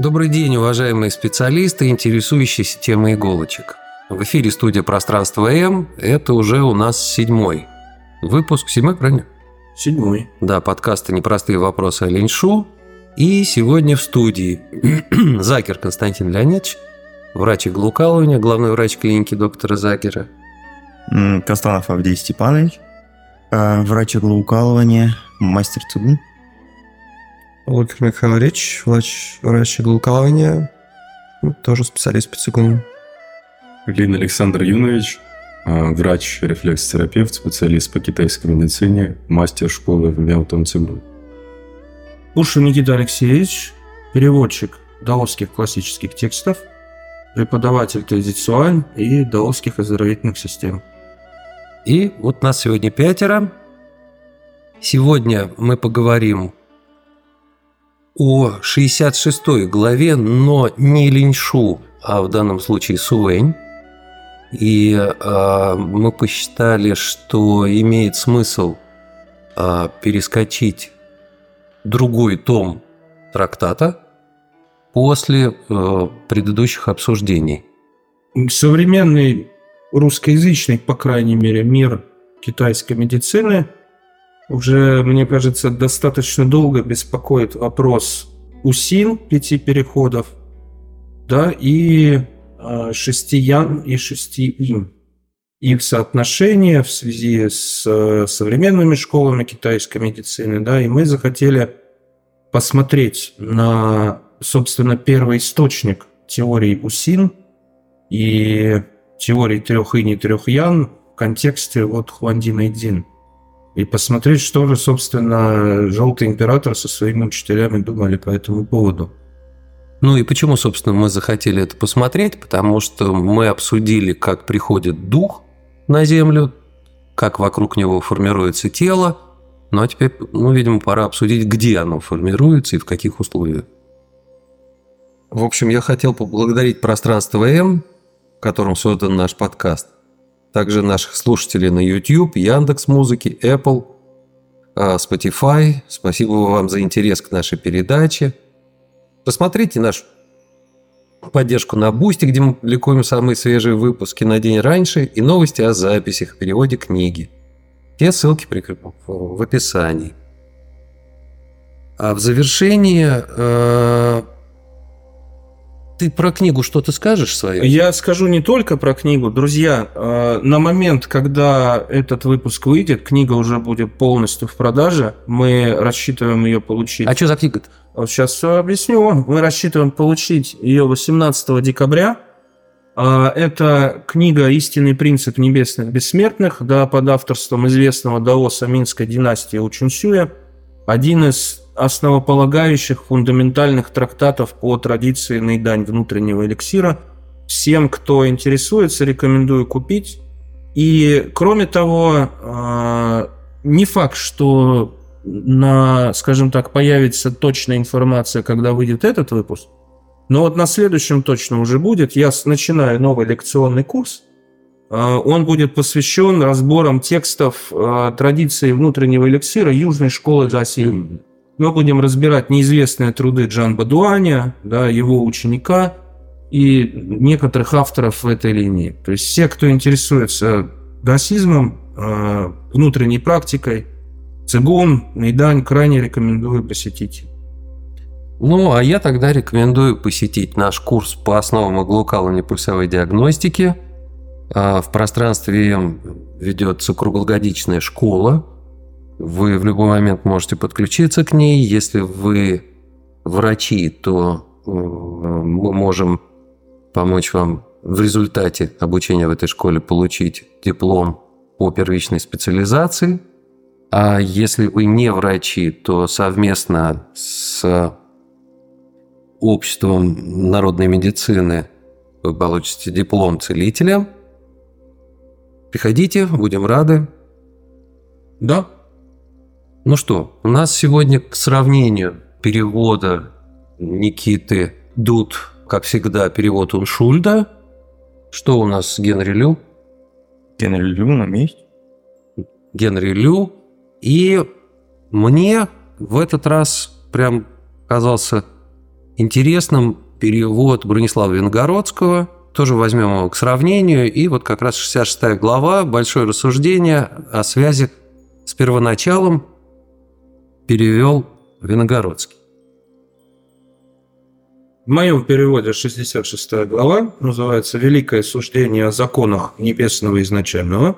Добрый день, уважаемые специалисты, интересующиеся темой иголочек. В эфире студия «Пространство М». Это уже у нас седьмой выпуск. Седьмой, правильно? Седьмой. Да, подкасты «Непростые вопросы» о Леньшу. И сегодня в студии Закер Константин Леонидович, врач иглоукалывания, главный врач клиники доктора Закера. Костанов Авдей Степанович, э, врач иглоукалывания, мастер ЦУГУ. Владимир Михайлович, врач, врач иглоукалывания, ну, тоже специалист по цигуну. Глин Александр Юнович, э, врач-рефлекс-терапевт, специалист по китайской медицине, мастер школы в Мяутон Цигун. Ушин Никита Алексеевич, переводчик даосских классических текстов, преподаватель традициональ и даосских оздоровительных систем. И вот нас сегодня пятеро. Сегодня мы поговорим о 66 главе, но не Линьшу, а в данном случае Сувэнь. И э, мы посчитали, что имеет смысл э, перескочить другой том трактата после э, предыдущих обсуждений. Современный русскоязычный, по крайней мере, мир китайской медицины уже, мне кажется, достаточно долго беспокоит вопрос УСИН, пяти переходов, да, и э, шести ян и шести им. Их соотношение в связи с э, современными школами китайской медицины, да, и мы захотели посмотреть на, собственно, первый источник теории УСИН и теории трех инь и трех ян в контексте вот Хуандина и Дин. И посмотреть, что же, собственно, Желтый Император со своими учителями думали по этому поводу. Ну и почему, собственно, мы захотели это посмотреть? Потому что мы обсудили, как приходит дух на Землю, как вокруг него формируется тело. Ну а теперь, ну, видимо, пора обсудить, где оно формируется и в каких условиях. В общем, я хотел поблагодарить пространство М, в котором создан наш подкаст. Также наших слушателей на YouTube, Яндекс Музыки, Apple, а, Spotify. Спасибо вам за интерес к нашей передаче. Посмотрите нашу поддержку на Boosty, где мы публикуем самые свежие выпуски на день раньше и новости о записях, переводе книги. Все ссылки прикреплены в описании. А в завершении э, ты про книгу что-то скажешь свое? Я скажу не только про книгу. Друзья, э, на момент, когда этот выпуск выйдет, книга уже будет полностью в продаже. Мы рассчитываем ее получить. А что за книга? Вот сейчас все объясню. Мы рассчитываем получить ее 18 декабря. А, Это книга «Истинный принцип небесных бессмертных», да, под авторством известного даоса Минской династии Учунсюя. Один из основополагающих фундаментальных трактатов по традиции наедань внутреннего эликсира. Всем, кто интересуется, рекомендую купить. И кроме того, а, не факт, что на, скажем так, появится точная информация, когда выйдет этот выпуск. Но вот на следующем точно уже будет. Я начинаю новый лекционный курс. А, Он будет посвящен разборам текстов а, традиции внутреннего эликсира Южной школы Гаси. Мы будем разбирать неизвестные труды Джан Бадуаня, да, его ученика и некоторых авторов в этой линии. То есть все, кто интересуется даосизмом, а, внутренней практикой, цигун, нейдань, крайне рекомендую посетить. Ну, а я тогда рекомендую посетить наш курс по основам иглоукалывания пульсовой диагностики. А, В пространстве ведется круглогодичная школа. Вы в любой момент можете подключиться к ней. Если вы врачи, то э, мы можем помочь вам в результате обучения в этой школе получить диплом по первичной специализации. А если вы не врачи, то совместно с обществом народной медицины вы получите диплом целителя. Приходите, будем рады. Да, Ну что, у нас сегодня к сравнению перевода Никиты Дуд, как всегда, перевод Уншульда. Что у нас с Генри Лю? Генри Лю на месте. Генри Лю. И мне в этот раз прям казался интересным перевод Бронислава Венгородского. Тоже возьмем его к сравнению. И вот как раз 66 глава, большое рассуждение о связи с первоначалом перевел Виногородский. В моем переводе 66 глава называется «Великое суждение о законах небесного изначального».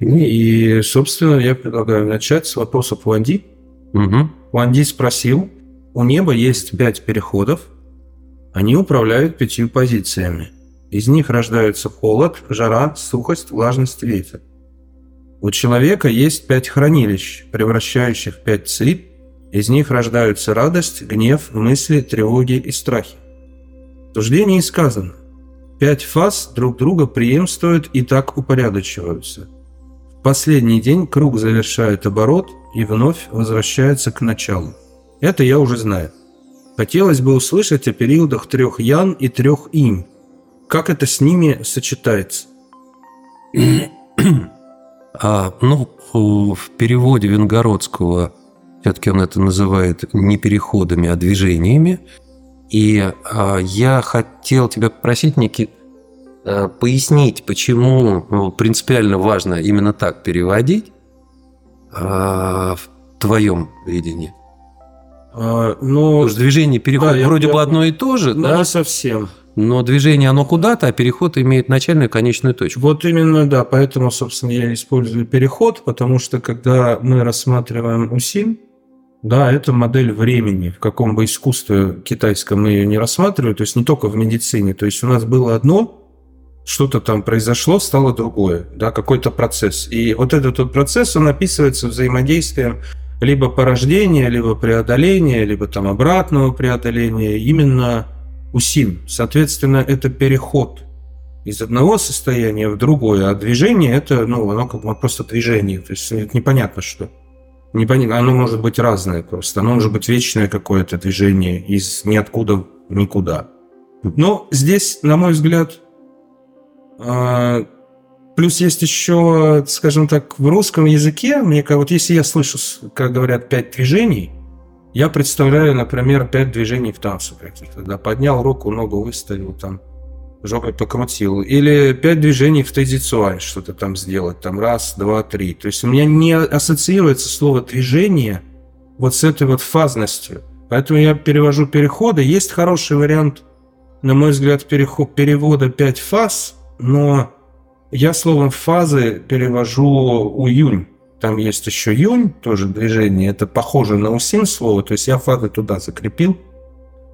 И, собственно, я предлагаю начать с вопроса Пуанди. Угу. Пуанди спросил, у неба есть пять переходов, они управляют пятью позициями. Из них рождаются холод, жара, сухость, влажность, ветер. У человека есть пять хранилищ, превращающих пять ци. Из них рождаются радость, гнев, мысли, тревоги и страхи. В суждении сказано, пять фаз друг друга преемствуют и так упорядочиваются. В последний день круг завершает оборот и вновь возвращается к началу. Это я уже знаю. Хотелось бы услышать о периодах трех ян и трех инь. Как это с ними сочетается? А, ну, в переводе Венгородского все-таки он это называет не переходами, а движениями. И а, я хотел тебя попросить, Никит, а, пояснить, почему ну, принципиально важно именно так переводить а, в твоем видении. А, ну, Потому что движение переход да, я- вроде я- бы одно и то же, ну, да? не совсем. Но движение оно куда-то, а переход имеет начальную и конечную точку. Вот именно, да, поэтому, собственно, я использую переход, потому что когда мы рассматриваем УСИН, да, это модель времени, в каком бы искусстве китайском мы ее не рассматривали, то есть не только в медицине, то есть у нас было одно, что-то там произошло, стало другое, да, какой-то процесс. И вот этот вот процесс, он описывается взаимодействием либо порождения, либо преодоления, либо там обратного преодоления, именно УСИН. Соответственно, это переход из одного состояния в другое, а движение это, ну, оно как бы просто движение, то есть это непонятно что. Непонятно, оно может быть разное просто, оно может быть вечное какое-то движение из ниоткуда в никуда. Но здесь, на мой взгляд, а, плюс есть еще, скажем так, в русском языке, мне как вот если я слышу, как говорят, пять движений, я представляю, например, пять движений в танце каких-то, да, поднял руку, ногу выставил, там, жопой покрутил. Или пять движений в тезицуаль что-то там сделать, там раз, два, три. То есть у меня не ассоциируется слово движение вот с этой вот фазностью. Поэтому я перевожу переходы. Есть хороший вариант, на мой взгляд, переход, перевода пять фаз, но я словом фазы перевожу уюнь. Там есть еще юнь, тоже движение. Это похоже на усин слово, то есть я фазы туда закрепил.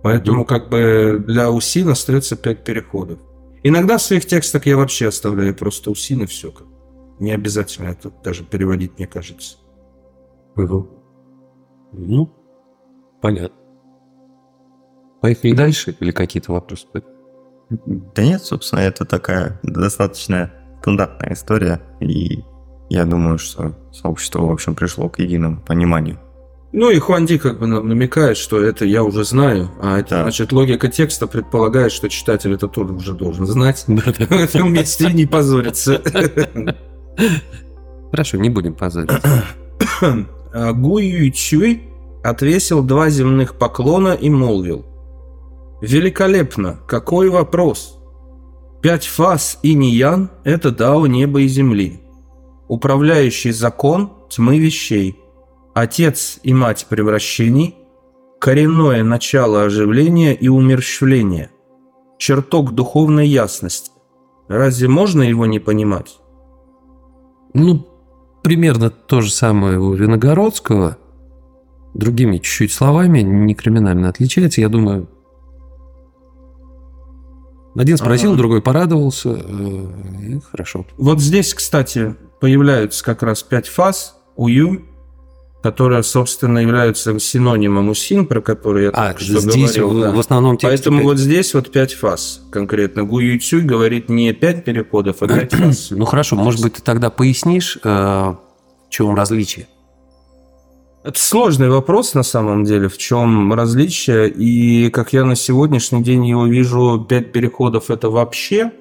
Поэтому как бы для усин остается 5 переходов. Иногда в своих текстах я вообще оставляю просто усин и все. Как. Не обязательно это даже переводить, мне кажется. Ну, понятно. Поехали дальше или какие-то вопросы? Да нет, собственно, это такая достаточно стандартная история, и я думаю, что сообщество, в общем, пришло к единому пониманию. Ну и Хуанди как бы нам намекает, что это я уже знаю, а это Да. значит логика текста предполагает, что читатель это тоже уже должен знать. В этом месте не позориться. Хорошо, не будем позориться. А Гу Юйчуй отвесил два земных поклона и молвил. «Великолепно! Какой вопрос! Пять фаз и ниян – это дао неба и земли. Управляющий закон тьмы вещей. Отец и мать превращений. Коренное начало оживления и умерщвления. Чертог духовной ясности. Разве можно его не понимать? Ну, примерно то же самое у Виногородского. Другими чуть-чуть словами, не криминально отличается. Я думаю, один спросил, Ага. другой порадовался. э, и хорошо. Вот здесь, кстати, появляются как раз пять фаз УЮ, которые, собственно, являются синонимом УСИН, про который я А, только что здесь говорил. в, да. в основном тексте Поэтому пять. вот здесь вот пять фаз конкретно. Гу Юйцюй говорит не пять переходов, а пять фаз. Ну хорошо, может быть, ты тогда пояснишь, э, в чем различие? Это сложный вопрос на самом деле, в чем различие. И как я на сегодняшний день его вижу, пять переходов это вообще,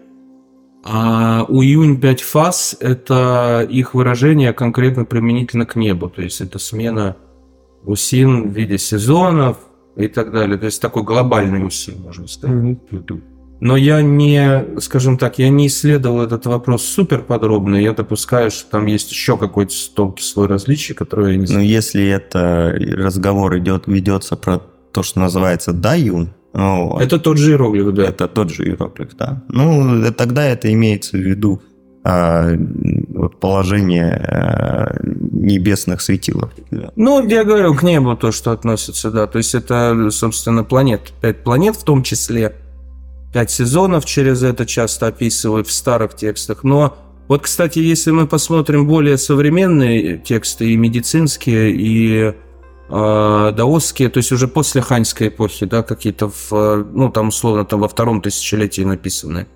а уюнь пять фаз это их выражение конкретно применительно к небу. То есть это смена усин в виде сезонов, и так далее. То есть такой глобальный усилий, можно сказать. Но я не, скажем так, я не исследовал этот вопрос супер подробно. Я допускаю, что там есть еще какой-то тонкий слой различий, который я не знаю. если это разговор идет, ведется про то, что называется даюн, вот, Это тот же иероглиф, да. это тот же иероглиф, да. Ну, э, тогда это имеется в виду а, вот положение а, небесных светил. определенно. Ну, я говорю, к небу то, что относится, да. То есть это, собственно, планет. Пять планет в том числе. Пять сезонов через это часто описывают в старых текстах. Но вот, кстати, если мы посмотрим более современные тексты, и медицинские, и даосские, то есть уже после ханьской эпохи, да, какие-то, в, э, ну, там, условно, там во втором тысячелетии написаны,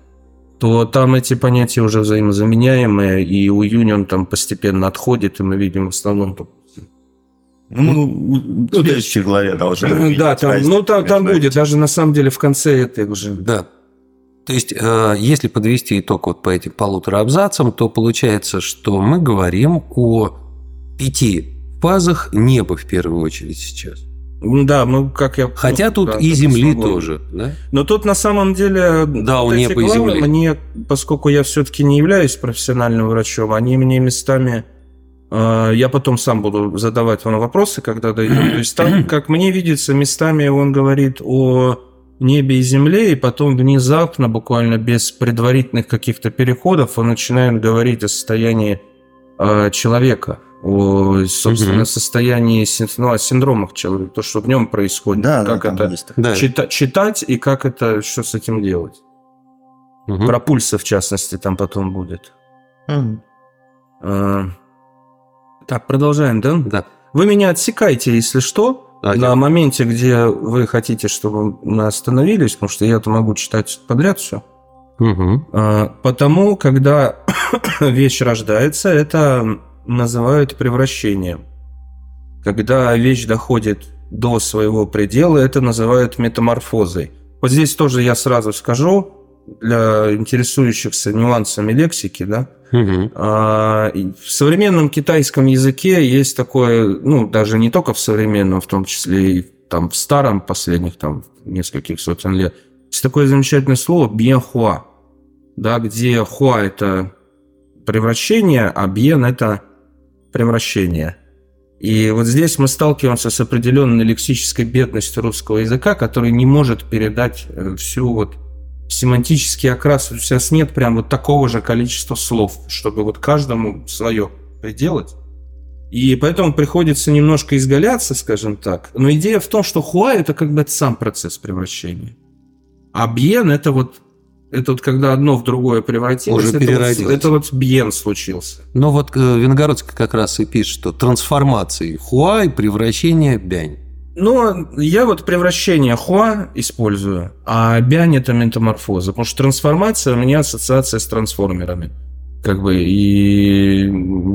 то там эти понятия уже взаимозаменяемые, и у Юнион там постепенно отходит, и мы видим в основном Ну, в следующей главе должны Да, там, разницу ну там, там будет, даже на самом деле в конце это уже. Да. То есть, э, если подвести итог вот по этим полутора абзацам, то получается, что мы говорим о пяти фазах неба в первую очередь сейчас. Да, ну как я. Хотя ну, тут да, и Земли смогу. тоже, да? Но тут на самом деле. Да, у неба и Земли. Мне, поскольку я все-таки не являюсь профессиональным врачом, они мне местами. э, я потом сам буду задавать вам вопросы, когда дойдем. То есть там, как мне видится, местами он говорит о небе и земле, и потом внезапно, буквально без предварительных каких-то переходов, он начинает говорить о состоянии э, человека, о, собственно, Мгм. состоянии, ну, о синдромах человека, то, что в нем происходит, Да, да, как там это есть. Да. чита- читать и как это, что с этим делать. Мгм. Про пульсы, в частности, там потом будет. Мгм. Э, Так, продолжаем, да? Да. Вы меня отсекайте, если что, А, на я- моменте, где вы хотите, чтобы мы остановились, потому что я-то могу читать подряд все. Мгм. Потому, когда вещь рождается, это называют превращением. Когда вещь доходит до своего предела, это называют метаморфозой. Вот здесь тоже я сразу скажу, для интересующихся нюансами лексики, да, а, В современном китайском языке есть такое, ну, даже не только в современном, в том числе и там в старом последних там нескольких сотен лет, есть такое замечательное слово «бьенхуа», да, где хуа – это превращение, а бьен – это превращение. И вот здесь мы сталкиваемся с определенной лексической бедностью русского языка, который не может передать э, всю вот семантический окрас. У нас нет прям вот такого же количества слов, чтобы вот каждому свое приделать. И поэтому приходится немножко изгаляться, скажем так. Но идея в том, что хуа – это как бы сам процесс превращения. А бьен – это вот это вот когда одно в другое превратилось, Уже это, вот, это вот бьен случился. Но вот э, Венгородский как раз и пишет, что трансформации хуа и превращение бянь. Но я вот превращение хуа использую, а бянь это метаморфоза, потому что трансформация у меня ассоциация с трансформерами. Как бы, и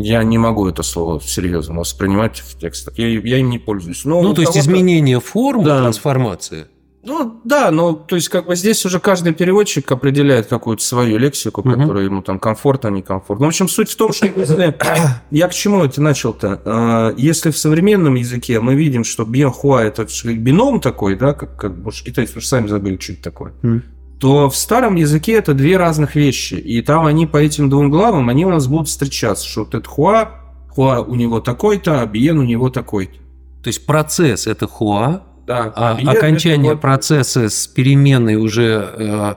я не могу это слово серьезно воспринимать в текстах. Я, я им не пользуюсь. Но Ну, то есть изменение форм, Да. трансформация. Ну, да, но то есть как бы здесь уже каждый переводчик определяет какую-то свою лексику, Мгм. которая ему там комфортно, некомфортно. В общем, суть в том, что если... Я к чему это начал-то? А, Если в современном языке мы видим, что бьенхуа это бином такой, да, как, как может, китайцы уже сами забыли, что это такое, Мгм. то в старом языке это две разных вещи. И там они по этим двум главам, они у нас будут встречаться, что вот это хуа, хуа у него такой-то, а биен у него такой-то. То есть процесс – это хуа, Да, а это окончание вот- процесса с переменной уже э,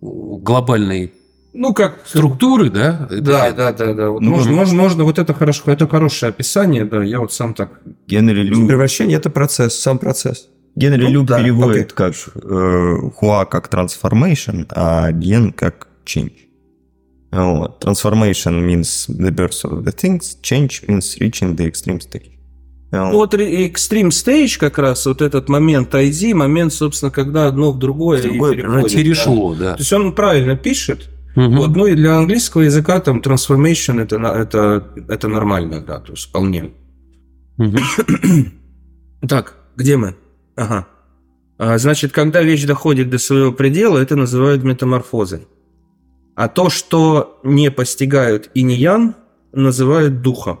глобальной Ну, как структуры, да? это- Да, да, да, да. Вот Ну, можно, ну. можно, можно, вот это хорошо, это хорошее описание, да, я вот сам так. Генри Лю, Превращение – это процесс, сам процесс. Генри Ну, Лю да, переводит как э, хуа как transformation, а ген как change. Вот. Transformation means the birth of the things, change means reaching the extreme stage. Вот. Extreme Stage как раз, вот этот момент ID, момент, собственно, когда одно в другое, другое Перешло, да. да. То есть он правильно пишет. Мгм. Вот, ну и для английского языка там transformation это, это, это нормально, да, то есть вполне. Мгм. Так, где мы? Ага. А, Значит, когда вещь доходит до своего предела, это называют метаморфозой. А то, что не постигают и не ян, называют духом.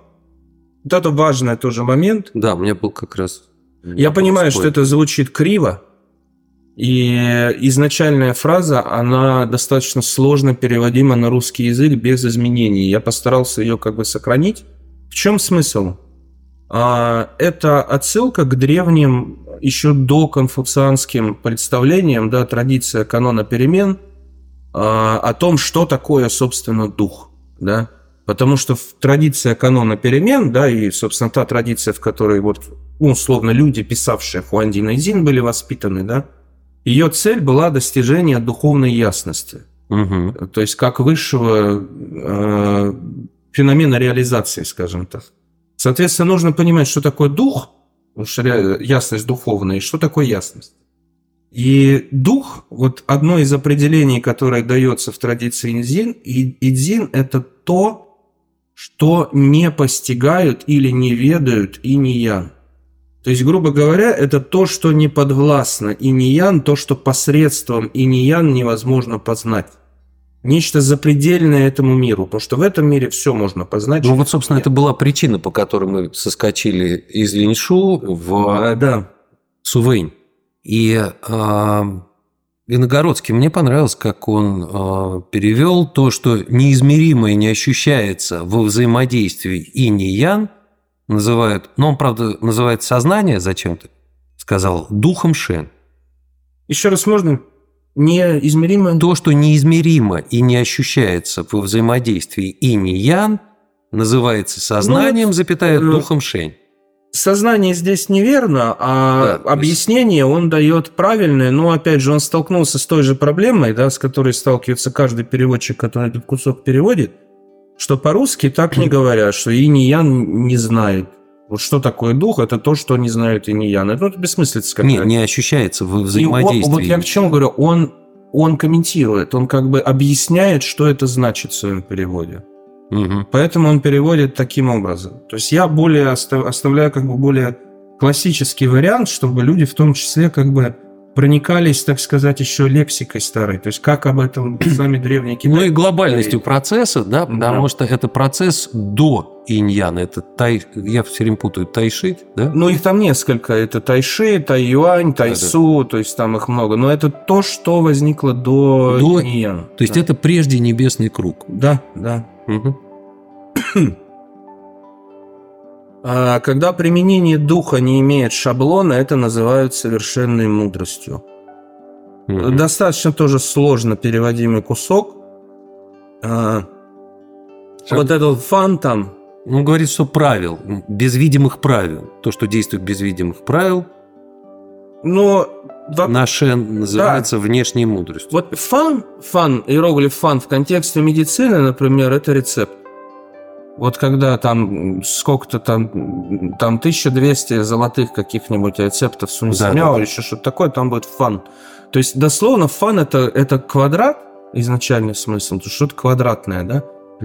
Вот это важный тоже момент. Да, у меня был как раз Я понимаю, что это звучит криво, и изначальная фраза, она достаточно сложно переводима на русский язык без изменений. Я постарался ее как бы сохранить. В чем смысл? А, это отсылка к древним, еще до конфуцианским представлениям, да, традиция канона перемен, а, о том, что такое, собственно, дух. Да? Потому что традиция канона перемен, да, и, собственно, та традиция, в которой вот, ну, условно, люди, писавшие Хуандин и Зин, были воспитаны, да, ее цель была достижение духовной ясности. Угу. То есть как высшего э, феномена реализации, скажем так. Соответственно, нужно понимать, что такое дух, ясность духовная, и что такое ясность. И дух, вот одно из определений, которое дается в традиции Инзин, и Идзин – это то, что не постигают или не ведают и не ян. То есть, грубо говоря, это то, что не подвластно и не ян, то, что посредством и не ян невозможно познать. Нечто запредельное этому миру, потому что в этом мире все можно познать. Ну вот, собственно, нет. это была причина, по которой мы соскочили из Линьшу в а, да. Сувэнь. И э, Виногородский, мне понравилось, как он э, перевел то, что неизмеримое не ощущается во взаимодействии и не ян, называют, ну он, правда, называет сознание зачем-то, сказал духом Шен. Еще раз можно? Неизмеримо? То, что неизмеримо и не ощущается во взаимодействии и не ян, называется сознанием, ну, запятая, э, духом Шень. Сознание здесь неверно, а да, объяснение он дает правильное, но опять же он столкнулся с той же проблемой, да, с которой сталкивается каждый переводчик, который этот кусок переводит, что по-русски так не говорят, что и не знает. Вот что такое дух, это то, что не знают и не ян. Это, это бессмыслица какая-то. Не, не ощущается в взаимодействии. он, вот я к чему говорю, он, он комментирует, он как бы объясняет, что это значит в своем переводе. Угу. Поэтому он переводит таким образом. То есть я более оставляю как бы более классический вариант, чтобы люди в том числе как бы проникались, так сказать, еще лексикой старой. То есть как об этом сами древние китайцы... Ну и глобальностью процесса, да, потому да. что это процесс до иньяна. Это тай... Я все время путаю. Тайши, да? Ну их там несколько. Это тайши, тайюань, тайсу, да, то есть там их много. Но это то, что возникло до, до... иньяна. То есть да. это прежде небесный круг. Да, да. Угу. А когда применение духа не имеет шаблона, это называют совершенной мудростью. Достаточно тоже сложно переводимый кусок. А, вот этот фан там. Он говорит, что правил, без видимых правил. То, что действует без видимых правил. Но Наше называется да. внешней мудростью. Вот 方, 方, иероглиф 方 в контексте медицины, например, это рецепт. Вот когда там сколько-то там, там 1200 золотых каких-нибудь рецептов Сунь Сымяо да, да. или еще что-то такое, там будет 方. То есть, дословно, 方 это, это квадрат, изначальный смысл, то что-то квадратное, да?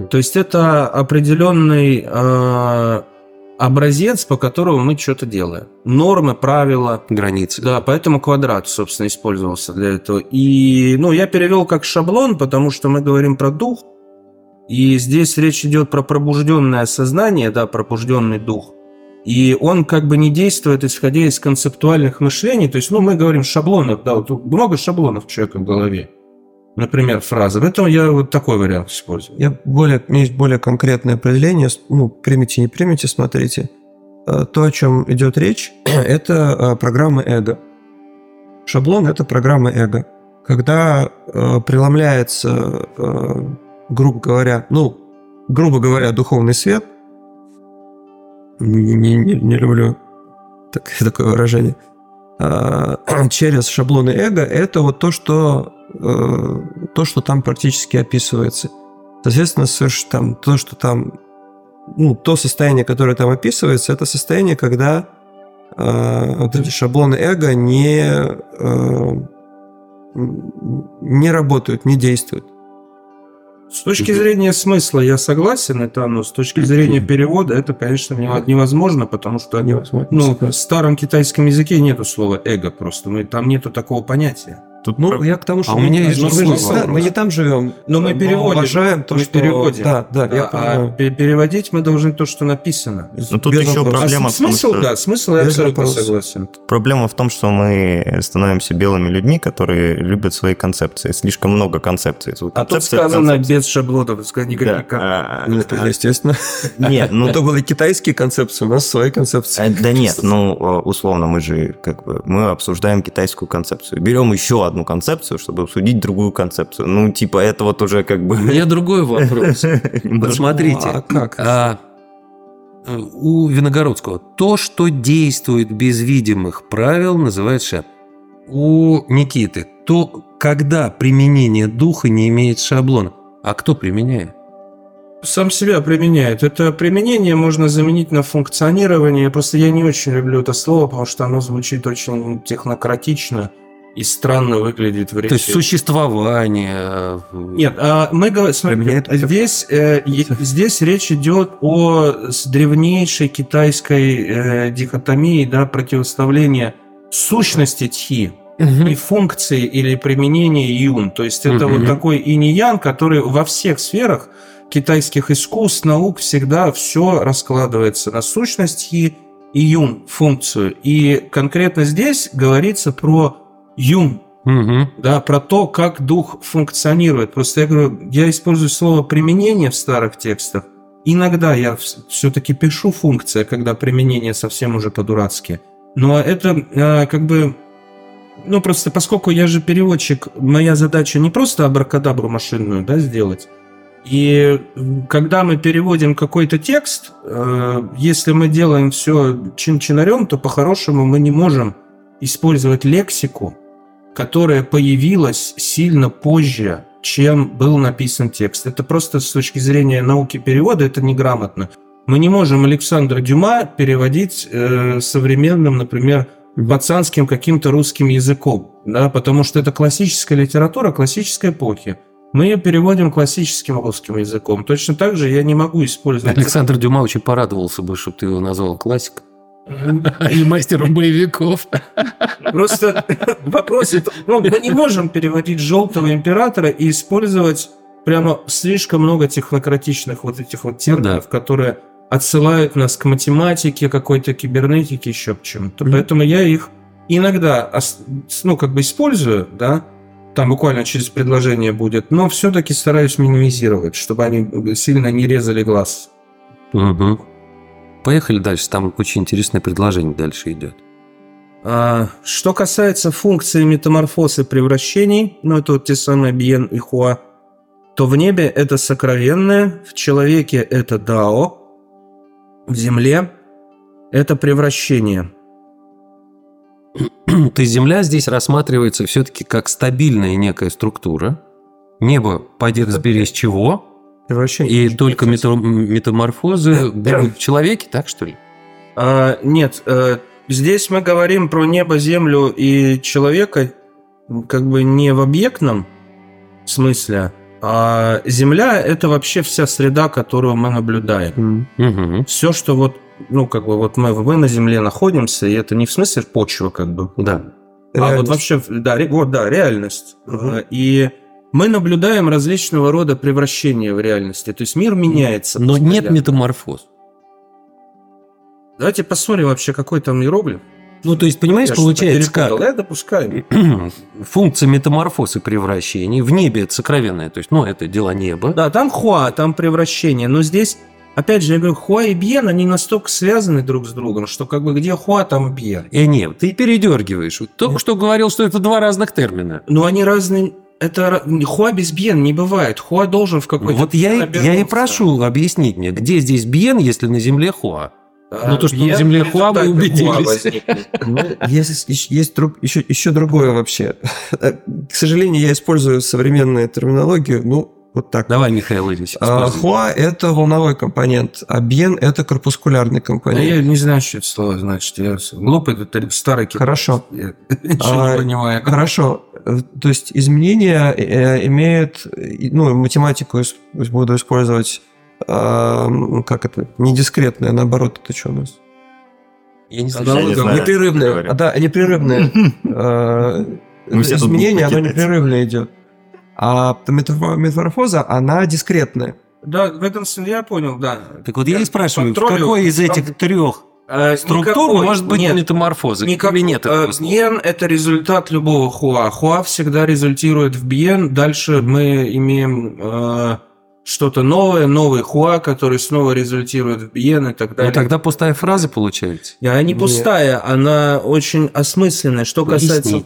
То есть, это определенный э, образец, по которому мы что-то делаем. Нормы, правила. Границы. Да, поэтому квадрат, собственно, использовался для этого. И, ну, я перевел как шаблон, потому что мы говорим про дух, и здесь речь идет про пробужденное сознание, да, пробужденный дух. И он как бы не действует, исходя из концептуальных мышлений. То есть, ну, мы говорим шаблонов, да, вот много шаблонов у человека в голове. Например, фраза. Поэтому я вот такой вариант использую. Я более, у меня есть более конкретное определение. Ну, примите, не примите, смотрите. Э, то, о чем идет речь, это э, программа эго. Шаблон – это программа эго. Когда э, преломляется грубо говоря, ну, грубо говоря, духовный свет, не, не, не люблю так, такое выражение, а, через шаблоны эго, это вот то, что, э, то, что там практически описывается. Соответственно, там, то, что там, ну, то состояние, которое там описывается, это состояние, когда э, вот эти шаблоны эго не, э, не работают, не действуют. С точки зрения смысла я согласен, это, но с точки зрения перевода это, конечно, невозможно, потому что невозможно. ну, в старом китайском языке нету слова эго просто, ну, там нету такого понятия. Тут Ну, про- я к тому, что А у меня есть другой вопрос. мы не там живем. Но мы переводим. уважаем то, Мы что... переводим. Да, да, я а понимаю. пе- переводить мы должны то, что написано. Ну, тут Без еще вопросов. проблема а в том, смысл, что- да, смысл я Без абсолютно вопросов. согласен. Проблема в том, что мы становимся белыми людьми, которые любят свои концепции. Слишком много концепций. А тут сказано без шаблонов, сказать Да, никаких. а, Ну, это естественно. Нет, ну Это были китайские концепции, у нас свои концепции. Э, Да нет, ну, э, условно, мы же как бы, мы обсуждаем китайскую концепцию. Берем еще одну концепцию, чтобы обсудить другую концепцию. Ну, типа, это вот уже как У бы... меня другой вопрос. Вот смотрите. А как? а, у Виногородского то, что действует без видимых правил, называется У Никиты то, когда применение духа не имеет шаблона. А кто применяет? Сам себя применяет. Это применение можно заменить на функционирование. Просто я не очень люблю это слово, потому что оно звучит очень технократично и странно выглядит в речи. То есть существование. э, Нет, а мы говорим, смотри, здесь, э, здесь речь идет о древнейшей китайской э, дихотомии, да, противоставления сущности тхи и функции или применения юн. То есть это вот такой инь-ян, который во всех сферах китайских искусств, наук всегда все раскладывается на сущность тхи и юн, функцию. И конкретно здесь говорится про юн, Мгм. да, про то, как дух функционирует. Просто я говорю, я использую слово применение в старых текстах. Иногда я все-таки пишу функция, когда применение совсем уже по-дурацки. Но это э, как бы, ну просто поскольку я же переводчик, моя задача не просто абракадабру машинную, да, сделать. И когда мы переводим какой-то текст, э, если мы делаем все чин-чинарем, то по-хорошему мы не можем использовать лексику, которая появилась сильно позже, чем был написан текст. Это просто с точки зрения науки перевода это неграмотно. Мы не можем Александра Дюма переводить э, современным, например, пацанским каким-то русским языком, да, потому что это классическая литература классической эпохи. Мы ее переводим классическим русским языком. Точно так же я не могу использовать... Александр Дюма очень порадовался бы, чтобы ты его назвал классиком. И мастером боевиков. Просто вопрос, ну, мы не можем переводить желтого императора и использовать прямо слишком много технократичных вот этих вот терминов, которые отсылают нас к математике, какой-то кибернетике, еще к чему-то. Поэтому я их иногда, ну, как бы использую, да, там буквально через предложение будет, но все-таки стараюсь минимизировать, чтобы они сильно не резали глаз. Мгм. Поехали дальше. Там очень интересное предложение дальше идет. А, Что касается функции метаморфоз и превращений, ну это вот те самые Биен и Хуа, то в небе это сокровенное, в человеке это Дао, в земле это превращение. То есть Земля здесь рассматривается все-таки как стабильная некая структура. Небо, пойди разберись чего, Превращение. и только мета- метаморфозы будут в человеке, так что ли? А, нет, э, здесь мы говорим про небо, землю и человека как бы не в объектном смысле, а Земля это вообще вся среда, которую мы наблюдаем. Мгм. все, что вот, ну, как бы вот мы, мы на Земле находимся, и это не в смысле почва, как бы, Да. а вот Реальность. вообще, да, ре- вот, да, реальность. Э, И мы наблюдаем различного рода превращения в реальности, то есть мир меняется. Но нет метаморфоз. Давайте посмотрим вообще, какой там иероглиф. Ну, то есть, понимаешь, Я получается как? Я допускаю. Функция метаморфоз и превращений в небе это сокровенное. То есть, ну, это дела неба. Да, там хуа, там превращение, но здесь, опять же, я говорю, хуа и бьен, они настолько связаны друг с другом, что как бы где хуа, там бьен. И нет, ты передергиваешь. Только что говорил, что это два разных термина. Но они разные. Это хуа без бьен не бывает. Хуа должен в какой-то... Вот я, и- я и прошу объяснить мне, где здесь Бьен, если на земле Хуа? А, Ну, то, что на земле хуа, мы убедились. Ну, есть, есть, есть друг- еще, еще другое вообще. К сожалению, я использую современную терминологию, ну, вот так. Давай, Михаил Ильич. А. Хуа – это волновой компонент, а бьен – это корпускулярный А компонент. Я не знаю, что это слово значит. Я глупый, это старый китаец. Хорошо. Я Ничего А, не понимаю. Хорошо. Э, То есть изменения э, имеют, ну, математику буду использовать, а, как это, не дискретное, наоборот, это что у нас? Я не знаю. Непрерывное, а, да, непрерывное. Э, изменение, оно непрерывно идет. А метаморфоза, она дискретная. Да, в этом смысле я понял, да. Так вот я и спрашиваю, в какой из этих трех Э, структур никакой- может быть нет, метаморфоза? никак- Или нет э, этого слова? Бьен – это результат любого хуа. Хуа всегда результирует в бьен. Дальше мы имеем э, что-то новое, новый хуа, который снова результирует в бьен и так Ну далее. тогда пустая фраза получается. И она не Нет. пустая, она очень осмысленная. Что касается.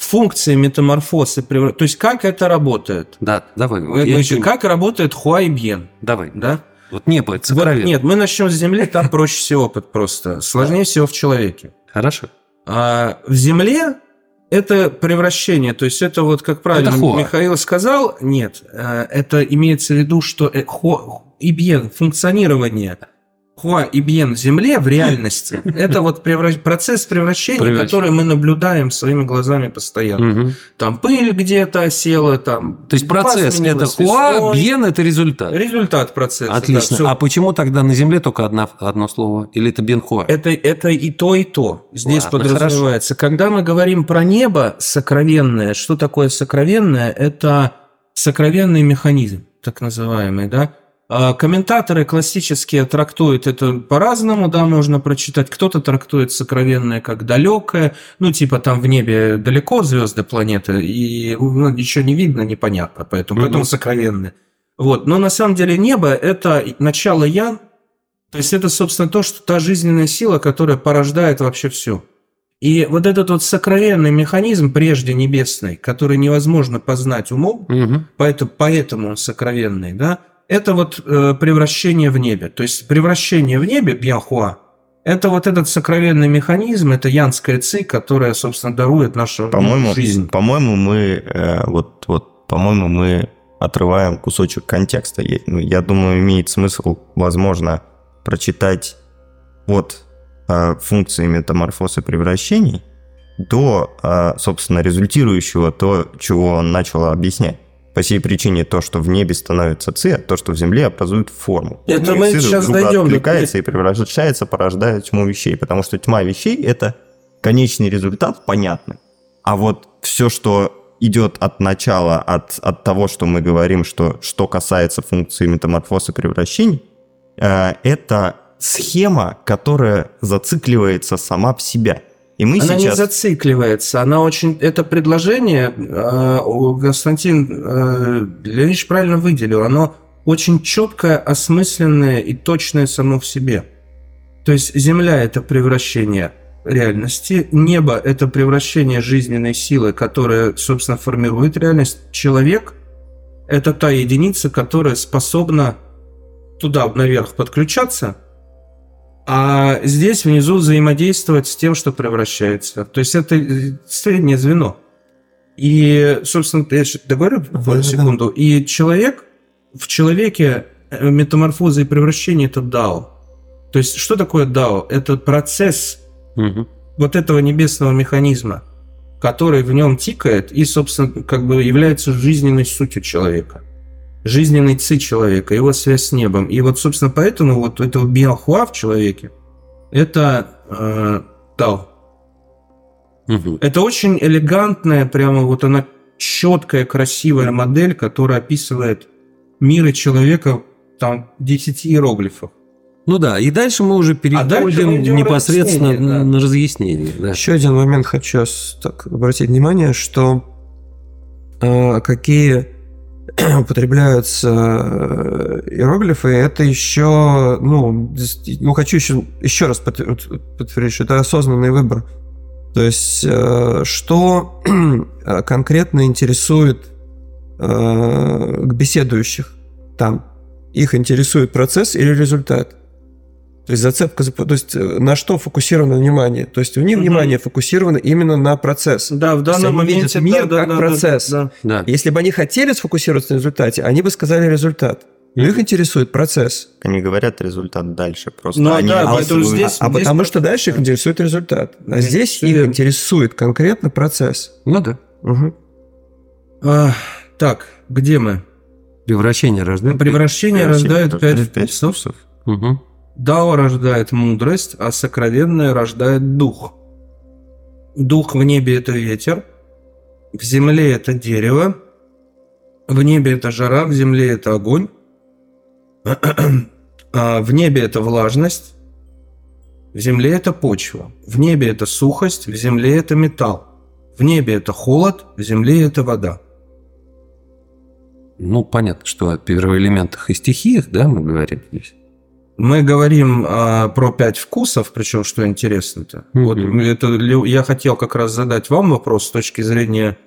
Функции метаморфозы, то есть как это работает? Да, давай. я не- как работает хуа и бьен? Давай. Да? Вот не будет Вот, нет, мы начнем с Земли, там проще всего опыт просто. Сложнее всего в человеке. Хорошо. А в Земле это превращение, то есть это вот, как правильно Это. Михаил сказал, нет, э, это имеется в виду, что э, хо- ибьен, функционирование хуа ибьен в Земле в реальности, это вот превра- процесс превращения, Превращение. который мы наблюдаем своими глазами постоянно. Там пыль где-то осела, там... То есть процесс это воспламенилась хуа, весной. бьен это результат. Результат процесса. Отлично. а почему тогда на Земле только одна, одно слово? Или это бенхуа? Это, это и то, и то. Здесь Ладно, подразумевается. Когда мы говорим про небо сокровенное, что такое сокровенное? Это сокровенный механизм, так называемый, да? А Комментаторы классические трактуют это по-разному, да, можно прочитать. Кто-то трактует сокровенное как далекое, ну, типа там в небе далеко звезды, планеты, и ну, ничего не видно, непонятно, поэтому, поэтому сокровенное. Вот. Но на самом деле небо – это начало ян, то есть это, собственно, то, что та жизненная сила, которая порождает вообще все. И вот этот вот сокровенный механизм, прежде небесный, который невозможно познать умом, Мгм. поэтому, поэтому он сокровенный, да, это вот э, превращение в небе. То есть превращение в небе, бьянхуа, это вот этот сокровенный механизм, это янская ци, которая, собственно, дарует нашу По-моему, жизнь. по-моему, мы э, вот, вот, по-моему, мы отрываем кусочек контекста. Я, ну, я думаю, имеет смысл, возможно, прочитать от э, функции метаморфоза превращений до, э, собственно, результирующего то, чего он начал объяснять. По сей причине то, что в небе становится ци, а то, что в земле образует форму. Это Ну, мы и ци сейчас дойдем до- откликается и превращается, порождает тьму вещей. Потому что тьма вещей – это конечный результат, понятный. А вот все, что идет от начала, от, от того, что мы говорим, что, что касается функции метаморфоза превращений, э, это схема, которая зацикливается сама в себя. И мы Она не сейчас... зацикливается, она очень... Это предложение, э, Константин э, Леонидович правильно выделил, оно очень четкое, осмысленное и точное само в себе. То есть Земля – это превращение реальности, небо – это превращение жизненной силы, которая, собственно, формирует реальность. Человек – это та единица, которая способна туда, наверх, подключаться – а здесь внизу взаимодействовать с тем, что превращается. То есть это э, среднее звено. И, собственно, я сейчас договорю буквально секунду. И человек, в человеке э, метаморфоза и превращение – это дао. То есть что такое дао? Это процесс Мгм. вот этого небесного механизма, который в нем тикает и, собственно, как бы является жизненной сутью человека. Жизненной ци человека, его связь с небом. И вот, собственно, поэтому вот это биохуа в человеке – это э, дао. Мгм. Это очень элегантная, прямо вот она четкая, красивая модель, которая описывает мир и человека там в 10 иероглифах. Ну да, и дальше мы уже переходим дальше мы идем непосредственно разъяснение, да. на разъяснение. да. Еще один момент хочу так обратить внимание, что э, какие употребляются э, иероглифы, это еще, ну, ну хочу еще, еще раз подтвер- подтвердить, что это осознанный выбор. То есть, э, что э, конкретно интересует беседующих там? Их интересует процесс или результат? То есть зацепка, за- то есть э, на что фокусировано внимание? То есть у них Мгм. внимание фокусировано именно на процесс. Да, в данном они видят моменте мир да, да, как да, да, процесс. да. Да. Если бы они хотели сфокусироваться на результате, они бы сказали результат. Но их интересует процесс. Они говорят результат дальше. Просто Ну, они да, поэтому здесь- А потому что дальше их интересует результат. А здесь их верно. интересует конкретно процесс. Ну да. Мгм. А, так, где мы? Превращение рождает. Превращение рождает пять рождает пять вкусов. Мгм. Дао рождает мудрость, а сокровенное рождает дух. Дух в небе – это ветер, в земле это дерево, в небе это жара, в земле это огонь, а в небе это влажность, в земле это почва, в небе это сухость, в земле это металл, в небе это холод, в земле это вода. Ну, понятно, что о первоэлементах и стихиях, да, мы говорим здесь. Мы говорим а, про пять вкусов, причем что интересно-то. Мгм. Вот это я хотел как раз задать вам вопрос с точки зрения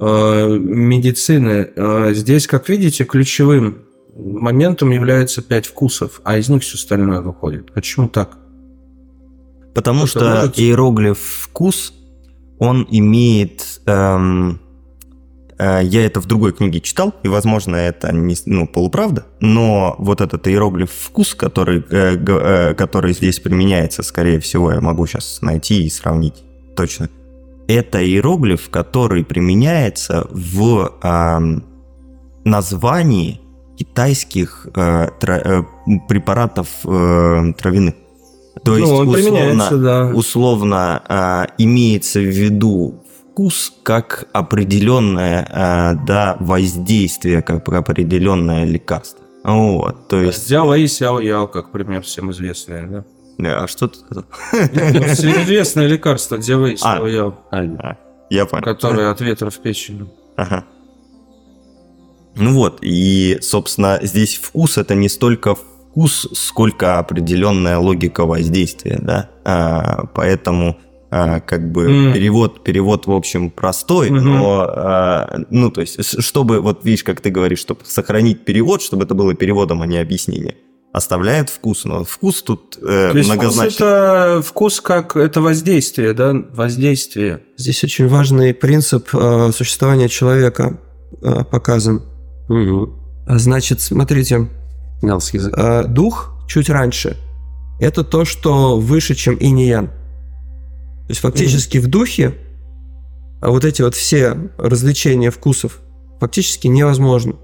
э, медицины. Э, здесь, как видите, ключевым моментом является пять вкусов, а из них все остальное выходит. Почему так? Потому Кто-то что может? иероглиф вкус, он имеет... эм, я это в другой книге читал, и, возможно, это не, ну, полуправда, но вот этот иероглиф вкус, который, э, э, который здесь применяется, скорее всего, я могу сейчас найти и сравнить точно. Это иероглиф, который применяется в эм, названии китайских э, тра- э, препаратов э, травяны. То есть, ну, он условно, да. условно а, имеется в виду вкус как определенное а, да, воздействие, как определенное лекарство. Вот, то есть... Дзяо и Сяо Яо, как пример всем известное, да? А что ты сказал? Ну, Всем известное лекарство Дзяо и Сяо Яо, А, я понял. которое от ветра в печень. Ага. Ну вот, и, собственно, здесь вкус это не столько вкус, сколько определенная логика воздействия, да. А, поэтому а, как бы М. перевод, перевод, в общем, простой, Мгм. но, а, ну, то есть, чтобы, вот видишь, как ты говоришь, чтобы сохранить перевод, чтобы это было переводом, а не объяснением, оставляет вкус, но вкус тут э, То есть вкус многозначный. это вкус как это воздействие, да? Воздействие. Здесь очень важный принцип э, существования человека э, показан. Угу. Значит, смотрите, э, дух чуть раньше – это то, что выше, чем инь и ян. То есть фактически в духе а вот эти вот все развлечения вкусов фактически невозможно.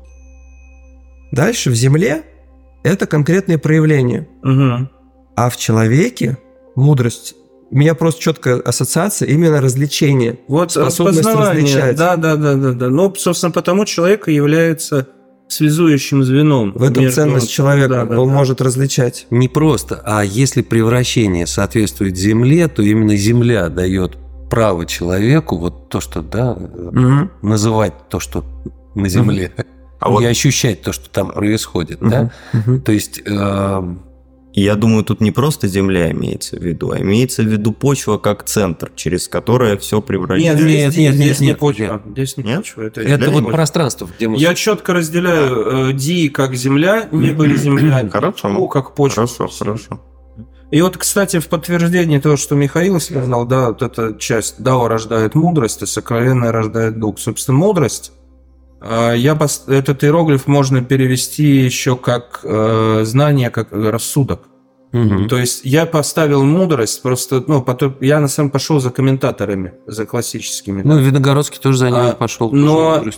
Дальше в земле это конкретные проявления. Мгм. А в человеке мудрость. У меня просто четкая ассоциация именно развлечения. Вот Способность различать. Да, да, да, да, да. Ну, собственно, потому человек является связующим звеном. В этом между- ценность человека. Да, да, Он да. может различать. Не просто, а если превращение соответствует Земле, то именно Земля дает право человеку вот то, что, да, Мгм. называть то, что на Земле, А вот и ощущать то, что там происходит, да? Мгм. То есть, эм, И я думаю, тут не просто земля имеется в виду, а имеется в виду почва как центр, через которое все Нет, превращается. Нет, здесь, нет, здесь нет, не нет, почва. Здесь не Нет? почва. Это, это Земля вот не пространство, где мы... Я четко разделяю э, Ди как земля, небо или земля, Хорошо. Ку как почва. Хорошо, хорошо. И вот, кстати, в подтверждение того, что Михаил сказал, да, вот эта часть Дао рождает мудрость, и сокровенное рождает дух. Собственно, мудрость, я пос- этот иероглиф можно перевести еще как э, знание, как рассудок. Мгм. То есть я поставил мудрость, просто, ну, потом я на самом пошел за комментаторами, за классическими. Ну, Виногородский тоже за ним А, пошел. но- тоже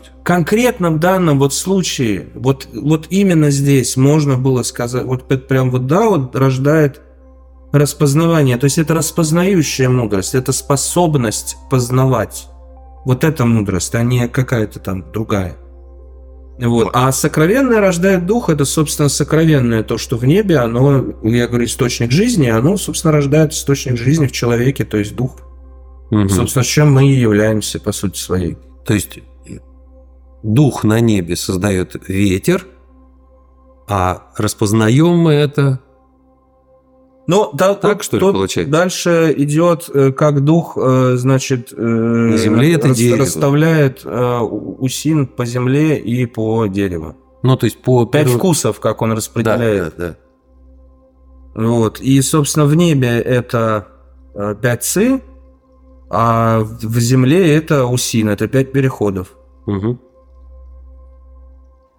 В данном вот случае, вот, вот именно здесь можно было сказать, вот это прям вот да, вот рождает распознавание. То есть это распознающая мудрость, это способность познавать. Вот эта мудрость, а не какая-то там другая. Вот. А сокровенное рождает дух, это, собственно, сокровенное, то, что в небе, оно, я говорю, источник жизни, оно, собственно, рождает источник жизни в человеке, то есть дух. Мгм. Собственно, чем мы и являемся, по сути своей. То есть дух на небе создает ветер, а распознаем мы это. Ну, да, Так, тут- что ли, тут получается? Дальше идет, э, как дух, э, значит, э, На земле это рас- дерево. расставляет усин по земле и по дереву. Ну, то есть по Пять вкусов, как он Да, распределяет. да, да. Вот. И, собственно, в небе это пять ци, а в земле это усин, это пять переходов. Мгм.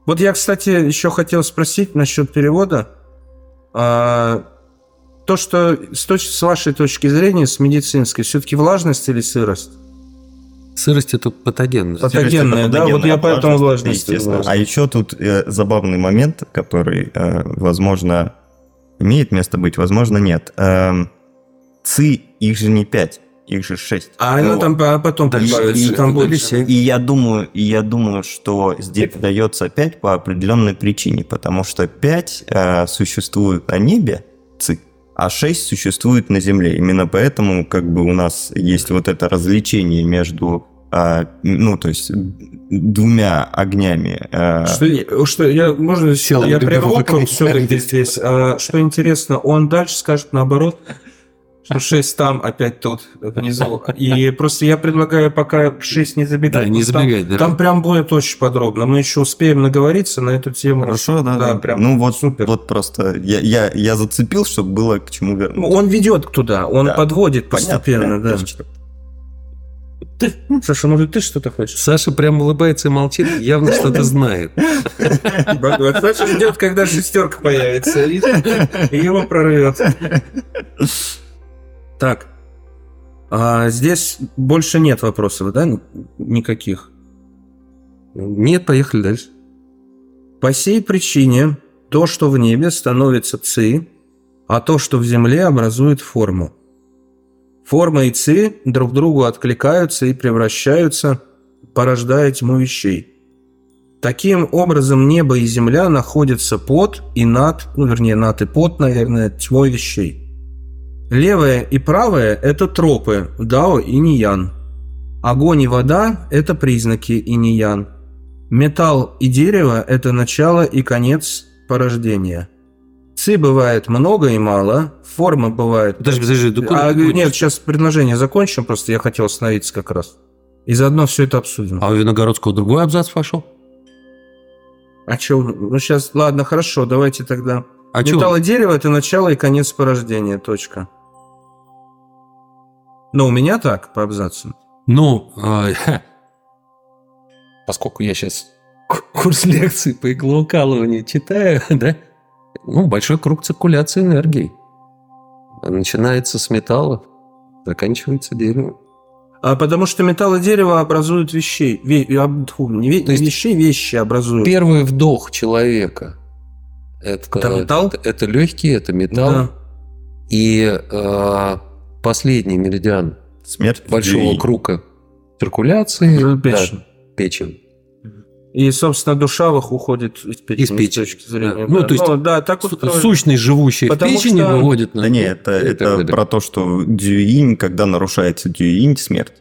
Вот я, кстати, еще хотел спросить насчет перевода. А, то, что с, точ- с вашей точки зрения, с медицинской, все-таки влажность или сырость? Сырость это патогенность. Пат- Патогенная, да, вот я поэтому влажность естественно. А еще тут э, забавный момент, который, э, возможно, имеет место быть, возможно, нет. Эм, ци, их же не пять. их же шесть. А оно Вот. там по- потом прибавится, и- там и- больше. И я думаю, и я думаю, что здесь дается 5 по определенной причине, потому что 5 существует на небе, ци, а 6 существует на Земле. Именно поэтому как бы у нас есть вот это развлечение между а, ну, то есть двумя огнями. а, Что, что я, можно, Сел, я прерву все-таки здесь. А, что интересно, он дальше скажет наоборот, 6 там, опять тут, внизу. И просто я предлагаю пока 6 не забегать. Да, не забегать, Там, да. там прям будет очень подробно. Мы еще успеем наговориться на эту тему. Хорошо, да, Да, да. прям ну вот, супер. вот просто я, я, я зацепил, чтобы было к чему Ну, вернуться. Он ведет туда, он Да. подводит Понятно, постепенно, да. понятно. Ты, Саша, может, ты что-то хочешь? Саша прям улыбается и молчит, явно что-то знает. Саша ждет, когда шестерка появится, и его прорвет. Так. А здесь больше нет вопросов, да? Никаких. Нет, поехали дальше. По сей причине то, что в небе, становится ци, а то, что в земле, образует форму. Форма и ци друг другу откликаются и превращаются, порождая тьму вещей. Таким образом, небо и земля находятся под и над, ну, вернее, над и под, наверное, тьмой вещей. Левое и правое – это тропы, дао и ниян. Огонь и вода – это признаки инь-ян. Металл и дерево – это начало и конец порождения. Ци бывает много и мало, форма бывает... Подожди, подожди, да куда А, ты нет, сейчас предложение закончим, просто я хотел остановиться как раз. И заодно все это обсудим. А у Виногородского другой абзац пошел? А что? Ну сейчас, ладно, хорошо, давайте тогда. А Металл что? и дерево – это начало и конец порождения, точка. Но у меня так, по абзацу. Ну, а, поскольку я сейчас курс лекций по иглоукалыванию читаю, да, ну, большой круг циркуляции энергии. Начинается с металла, заканчивается деревом. А потому что металл и дерево образуют вещей. Ве- тьфу, не, ве- То есть- вещей, вещи образуют. Первый вдох человека – это, Это металл? Это, это легкие, это металл. Да. И э, последний меридиан Смерть большого людей. круга циркуляции Ну, да, печень. печень. И, собственно, душа их уходит из печени. Из печени, с точки зрения. да. Ну, да. то есть да, так вот. Су- Сущность, живущая Потому в печени, что- выводит на... Да не, это, и это про то, что дюинь, когда нарушается дюинь, смерть.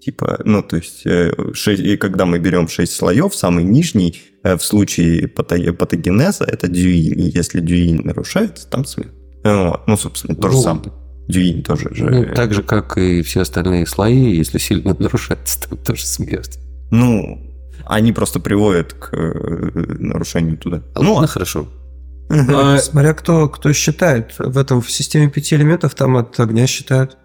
Типа, ну, то есть, э, шесть- и когда мы берем 6 слоев, самый нижний э, в случае пато- патогенеза это дюинь. И если дюинь нарушается, там смерть. Вот. Ну, собственно, то же Ну, самое. Дюинь тоже же. Ну, так же, как и все остальные слои, если сильно нарушается, там тоже смерть. Ну, они просто приводят к э, нарушению туда. Ну, ну хорошо. А, Смотря кто, кто считает. В этом в системе пяти элементов там от огня считают.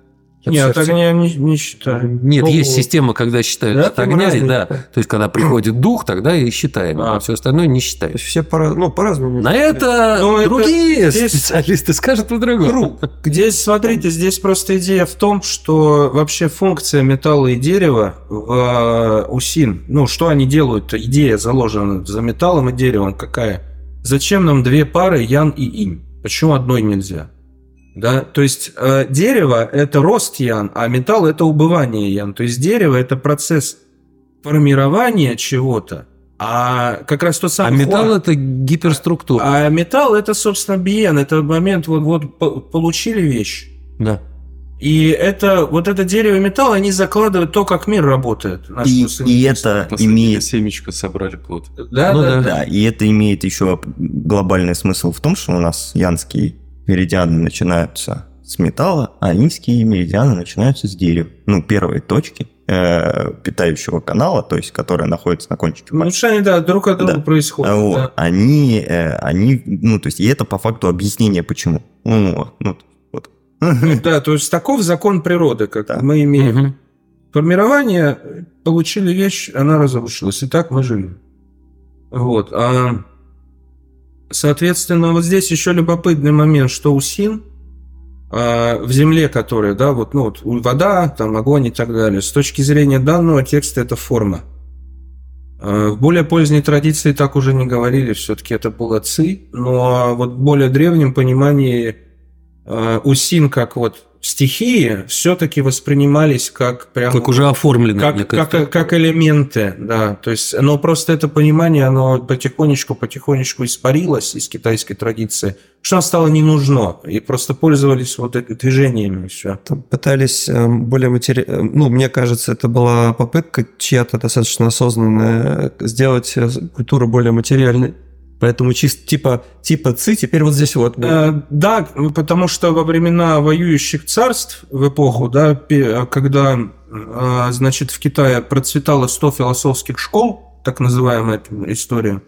От Нет, сердца. так я не, не считаю. Нет, Ну, есть система, когда считают Да, от огня, разные. да. То есть, когда приходит дух, тогда и считаем, а, А. все остальное не То считаем. есть все по, ну, по-разному. На это Ну, это другие здесь- специалисты скажут по-другому. Здесь, смотрите, здесь просто идея в том, что вообще функция металла и дерева в э, УСИН, ну, что они делают, идея заложена за металлом и деревом какая? Зачем нам две пары ян и инь? Почему одной нельзя? Да, то есть э, дерево – это рост ян, а металл – это убывание ян. То есть дерево – это процесс формирования чего-то, а как раз тот А самый металл хуа- это гиперструктура. а металл это, собственно, биен, это момент, вот, вот по- получили вещь. Да. И это, вот это дерево и металл, они закладывают то, как мир работает. И, и это имеет семечко собрали плод. да, ну да, да. да. И это имеет еще глобальный смысл в том, что у нас янские меридианы начинаются с металла, а иньские меридианы начинаются с дерева. Ну, первые точки э, питающего канала, то есть, которые находятся на кончике Ну, пальца. что они, да, друг от друга Да. происходят. Вот, да. они, э, они, ну, то есть, и это по факту объяснение, почему. Ну, вот, ну, вот. Да, то есть таков закон природы, как Да. мы имеем. Мгм. Формирование, получили вещь, она разрушилась. И так мы живем. Вот. А, соответственно, вот здесь еще любопытный момент, что УСИН а, в земле, которая, да, вот, ну, вот вода, там, огонь и так далее, с точки зрения данного текста это форма. А, В более поздней традиции так уже не говорили, все-таки это было ци, но вот в более древнем понимании а, усин как вот стихии все-таки воспринимались как прям Как уже оформлено. как, как, кажется. как элементы, да. То есть, но просто это понимание, оно потихонечку, потихонечку испарилось из китайской традиции, что оно стало не нужно, и просто пользовались вот этими движениями и все. Там пытались э, более матери... э, Ну, мне кажется, это была попытка чья-то достаточно осознанная э, сделать э, культуру более материальной. Поэтому чисто типа, типа ци, теперь вот здесь вот. Э, Да, потому что во времена воюющих царств в эпоху, да, когда, э, значит, в Китае процветало 100 философских школ, так называемая история,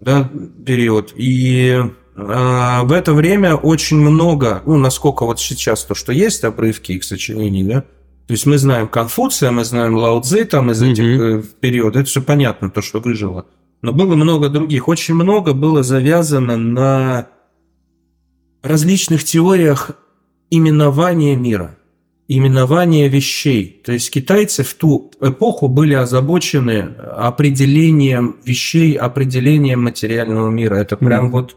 да, период, и э, в это время очень много, ну, насколько вот сейчас то, что есть обрывки их сочинений, да, то есть мы знаем Конфуция, мы знаем Лао Цзы там из этих э, периодов, это все понятно, то, что выжило. Но было много других. Очень много было завязано на различных теориях именования мира, именования вещей. То есть китайцы в ту эпоху были озабочены определением вещей, определением материального мира. Это прям Мгм. вот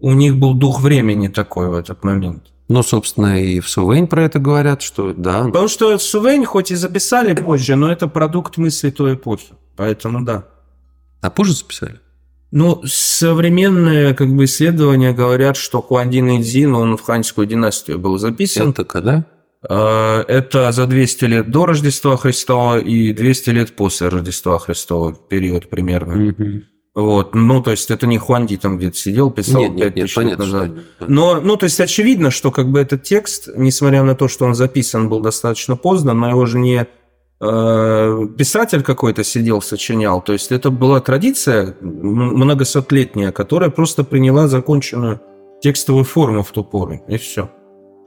у них был дух времени такой в этот момент. Ну, собственно, и в Сувень про это говорят, что да. Потому что Сувень хоть и записали позже, но это продукт мысли той эпохи. Поэтому да. А позже записали? Ну, современные как бы исследования говорят, что Хуандин Идзин, он в ханьскую династию был записан. Это когда? Э, Это за 200 лет до Рождества Христова и 200 лет после Рождества Христова период примерно. Мгм. Вот, ну, то есть это не Хуанди там где-то сидел, писал Нет, нет, 5000 нет, лет понятно, назад. что... Но, ну, то есть очевидно, что как бы этот текст, несмотря на то, что он записан был достаточно поздно, но его же не писатель какой-то сидел, сочинял. То есть это была традиция многосотлетняя, которая просто приняла законченную текстовую форму в ту пору, и все.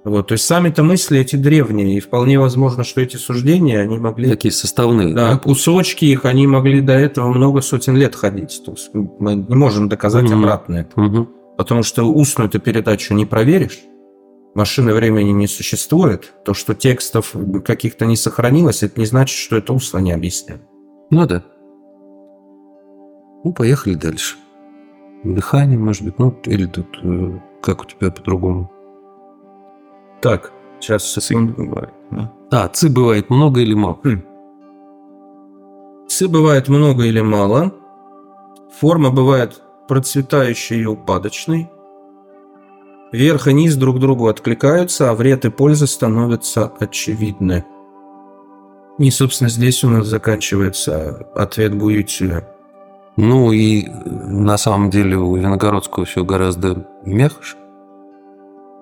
Вот, то есть сами-то мысли эти древние, и вполне возможно, что эти суждения, они могли... Такие составные. Да, кусочки их, они могли до этого много сотен лет ходить. То есть мы не можем доказать Мгм. обратное. Мгм. Потому что устную эту передачу не проверишь. Машины времени не существует. То, что текстов каких-то не сохранилось, это не значит, что это устно не объясняет. Ну да. Ну, поехали дальше. Дыхание, может быть, ну, или тут э, как у тебя по-другому? Так, сейчас секунду. Бывает, да. А, ци бывает много или мало? Цы бывает много или мало. Форма бывает процветающей и упадочной. Верх и низ друг другу откликаются, а вред и польза становятся очевидны. И, собственно, здесь у нас заканчивается ответ Гуютюля. Ну и э, на самом деле у Виногородского все гораздо мягче.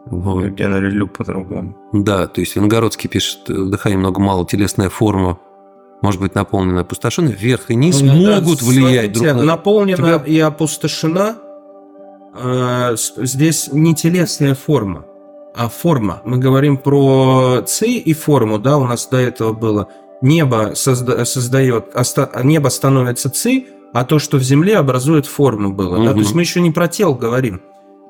Вот. У Генри Лю по-другому. Да, то есть Виногородский пишет, э, дыхание много мало, телесная форма может быть наполнена опустошенной, вверх и низ Ну, да, могут влиять смотрите, друг на Наполнена Тебя- и опустошена. Э, здесь не телесная форма, а форма. Мы говорим про ци и форму, да, у нас до этого было. Небо созда- создает, оста- небо становится ци, а то, что в земле образует форму было. Да? То есть мы еще не про тело говорим.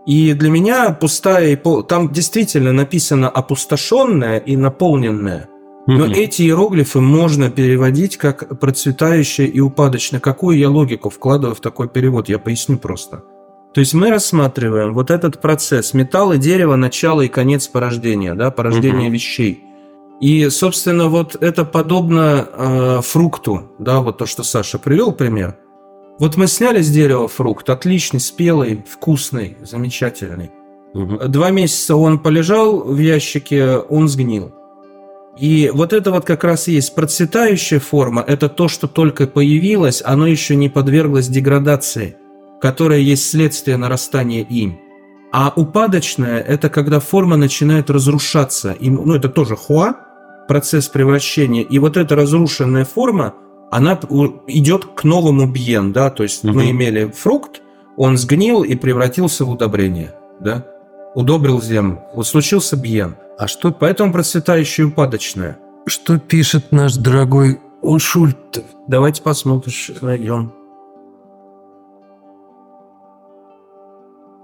И для меня пустая и пол... там действительно написано опустошенное и наполненное. Но Мгм. эти иероглифы можно переводить как процветающее и упадочное. Какую я логику вкладываю в такой перевод? Я поясню просто. То есть мы рассматриваем вот этот процесс металл и дерево, начало и конец порождения, да, порождения Мгм. вещей. И, собственно, вот это подобно э, фрукту, да, вот то, что Саша привел пример. Вот мы сняли с дерева фрукт, отличный, спелый, вкусный, замечательный. Мгм. Два месяца он полежал в ящике, он сгнил. И вот это вот как раз и есть процветающая форма, это то, что только появилось, оно еще не подверглось деградации, которая есть следствие нарастания им. А упадочная – это когда форма начинает разрушаться. И, ну, это тоже хуа, процесс превращения. И вот эта разрушенная форма, она идет к новому бьен, да, то есть мы Мгм. имели фрукт, он сгнил и превратился в удобрение, да, удобрил землю. Вот случился бьен. А что, Поэтому процветающая и упадочная. что пишет наш дорогой Уншульт? Давайте посмотрим, найдем.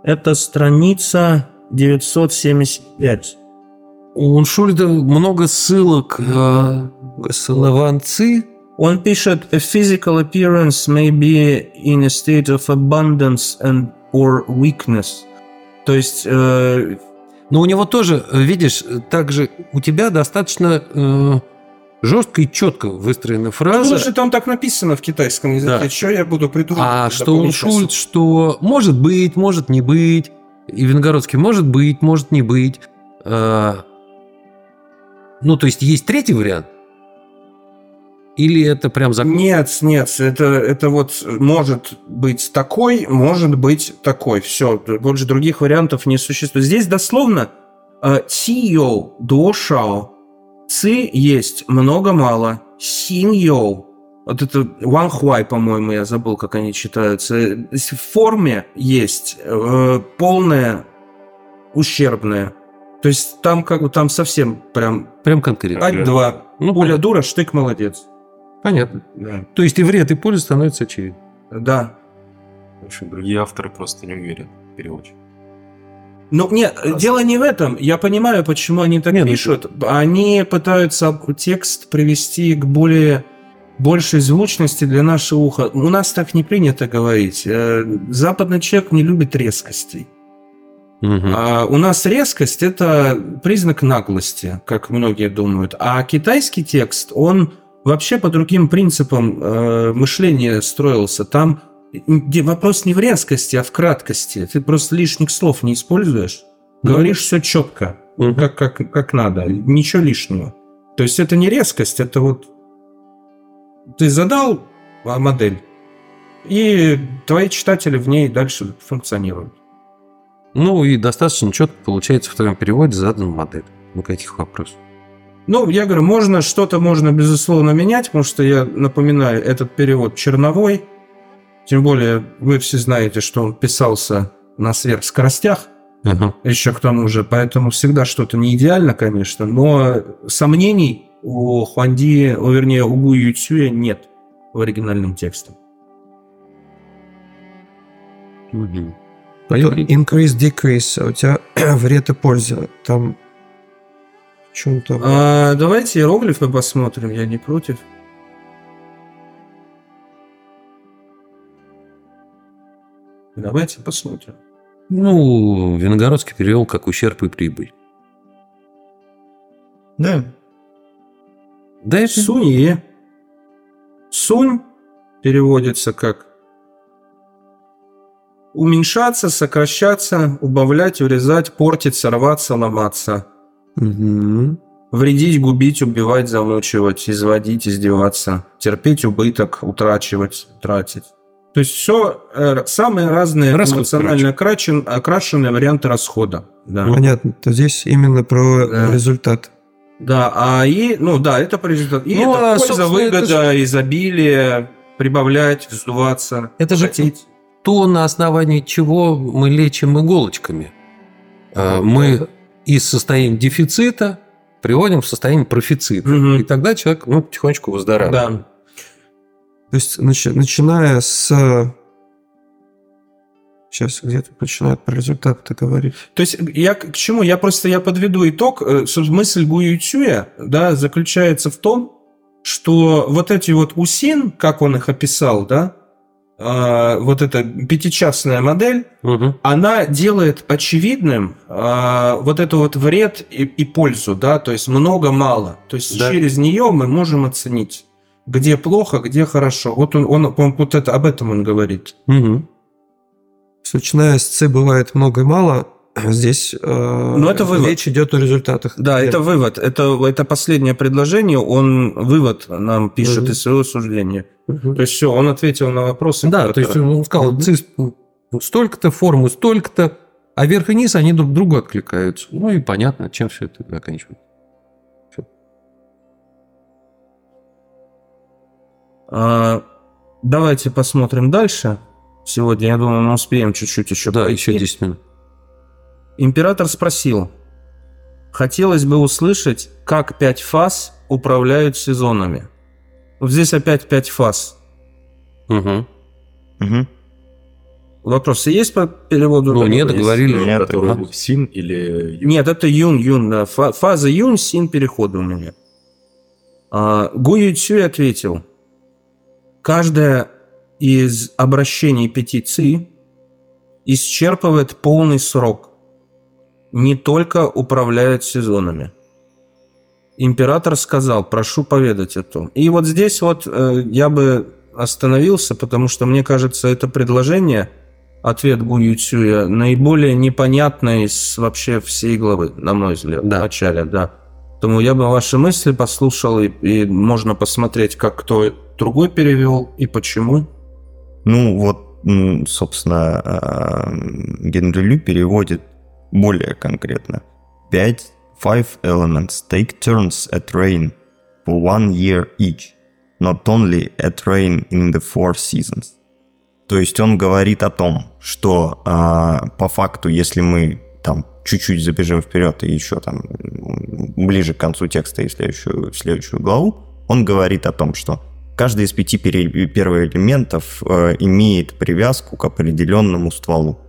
Это страница 975. У Уншульда много ссылок э, с Лаванцы. Он пишет, a physical appearance may be in a state of abundance and or weakness. То есть э, Но у него тоже, э, видишь, также у тебя достаточно э, жестко и четко выстроена Ну, фраза. потому что там так написано в китайском языке. Да. Что я буду придумывать? А что он? Шульц, что может быть, может не быть. И Венгородский может быть, может не быть. А, Ну, то есть есть третий вариант? Или это прям закон? Нет, нет, это, это вот может быть такой, может быть такой. Все, больше других вариантов не существует. Здесь дословно э, 气有, 多少. Ци есть много-мало. 形有. Вот это Ван Хуай, по-моему, я забыл, как они читаются. В форме есть э, полное ущербное. То есть там как бы там совсем прям Прям конкретно. ать-два. Ну, Пуля дура, штык молодец. Понятно. Да. То есть и вред, и польза становится очевидным. Да. В общем, другие авторы просто не уверены в переводе. Ну, нет, дело не в этом. Я понимаю, почему они так Не, ну, пишут. Они пытаются текст привести к более большей звучности для нашего уха. У нас так не принято говорить. Э, Западный человек не любит резкостей. Мгм. А у нас резкость – это признак наглости, как многие думают. А китайский текст, он вообще по другим принципам э, мышления строился. Там вопрос не в резкости, а в краткости. Ты просто лишних слов не используешь. Ну, Говоришь все четко, как, как, как надо, ничего лишнего. То есть это не резкость, это вот ты задал а, модель, и твои читатели в ней дальше функционируют. Ну и достаточно четко получается в твоем переводе задана модель. Никаких вопросов. Ну, я говорю, можно что-то можно безусловно менять, потому что я напоминаю, этот перевод черновой. Тем более, вы все знаете, что он писался на сверхскоростях, Ага. еще к тому же, поэтому всегда что-то не идеально, конечно, но сомнений у Хуанди, о, вернее, у Гу Юцюя нет в оригинальном тексте. Мгм. Increase, decrease, у тебя вред и польза. Там в чем-то... А, давайте иероглифы посмотрим, я не против. Давайте посмотрим. Ну, Виногородский перевел как ущерб и прибыль. Да. Да, это Сунье. Сунь переводится как уменьшаться, сокращаться, убавлять, урезать, портиться, рваться, ломаться, Мгм. вредить, губить, убивать, замучивать, изводить, издеваться, терпеть убыток, утрачивать, тратить. То есть все самые разные Расход, эмоционально окрашен- окрашенные варианты расхода. Да. Понятно. То здесь именно про Да. результат. Да, а и, ну да, это по результату. И Ну, это а, польза, выгода, изобилие, прибавлять, вздуваться. Это же хотеть. то, на основании чего мы лечим иголочками. А, Мы из состояния дефицита приводим в состояние профицита. Мгм. И тогда человек ну, потихонечку выздоравливает. Да. То есть, начи- начиная с... Сейчас где-то начинают про результат-то говорить. То есть я к чему? Я просто я подведу итог. Э, Мысль Гу Юцюя, да, заключается в том, что вот эти вот усин, как он их описал, да, а, вот эта пятичастная модель, Мгм. она делает очевидным а, вот это вот вред и, и пользу, да, то есть много-мало. То есть Да. через нее мы можем оценить, где плохо, где хорошо. Вот он, он, он вот это об этом он говорит. Мгм. То есть, Начиная с С бывает много и мало, здесь э, Ну, это вывод. речь идет о результатах. Да, это вывод. Это, это последнее предложение. Он вывод нам пишет Мгм. из своего суждения. Мгм. То есть все, он ответил на вопросы. Да, то есть он сказал, цис столько-то, форму столько-то, а верх и низ, они друг другу откликаются. Ну и понятно, чем все это заканчивается. Давайте посмотрим дальше. Сегодня, я думаю, мы успеем чуть-чуть еще Да, пройти. еще 10 минут. Император спросил, хотелось бы услышать, как пять фаз управляют сезонами. Вот здесь опять пять фаз. Мгм. Мгм. Вопросы есть по переводу? Ну, нет, Есть? договорили. Нет, который ага. син или Нет, это юн, юн, да. Фаза юн, син перехода у меня. А, Гу Юцюй ответил, каждая из обращений пяти ци исчерпывает полный срок. не только управляют сезонами. Император сказал, прошу поведать о том. И вот здесь вот э, я бы остановился, потому что мне кажется, это предложение, ответ Гу Ютюя, наиболее непонятное из вообще всей главы, на мой взгляд, Да. в начале, да. Поэтому я бы ваши мысли послушал, и, и можно посмотреть, как кто другой перевел и почему. Ну, вот, собственно, а, Генри Лю переводит более конкретно. Пять five elements take turns at rain for one year each, not only at rain in the four seasons. То есть он говорит о том, что а, по факту, если мы там чуть-чуть забежим вперед и еще там ближе к концу текста и в следующую, в следующую главу, он говорит о том, что каждый из пяти первоэлементов э, имеет привязку к определенному стволу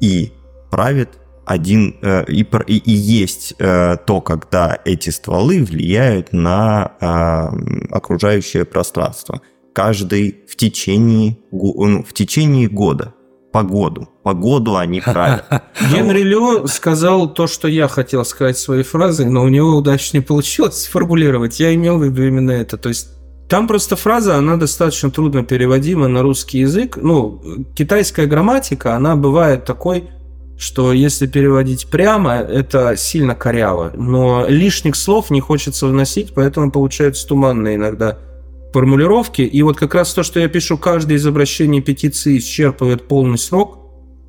и правит один э, и, и- и есть э, то, когда эти стволы влияют на э, окружающее пространство. Каждый в течение, ну, в течение года. Погоду. Погоду они правят. Генри Лю сказал то, что я хотел сказать своей фразой, но у него удачно не получилось сформулировать. Я имел в виду именно это. То есть там просто фраза, она достаточно трудно переводима на русский язык. Ну, китайская грамматика, она бывает такой, что если переводить прямо, это сильно коряво. Но лишних слов не хочется вносить, поэтому получаются туманные иногда формулировки. И вот как раз то, что я пишу, каждое из обращений петиции исчерпывает полный срок,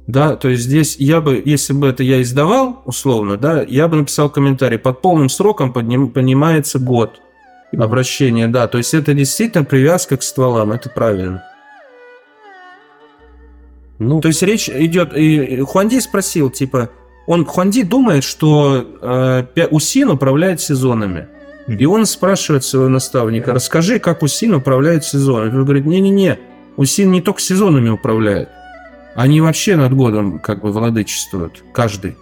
да, то есть здесь я бы, если бы это я издавал, условно, да, я бы написал комментарий, под полным сроком подним- понимается год обращения, да, то есть это действительно привязка к стволам, это правильно. Ну, То есть речь идет, и Хуанди спросил, типа, он, Хуанди думает, что э, Усин управляет сезонами. И он спрашивает своего наставника, расскажи, как Усин управляет сезонами. Он говорит, не-не-не, Усин не только сезонами управляет, они вообще над годом как бы владычествуют, каждый.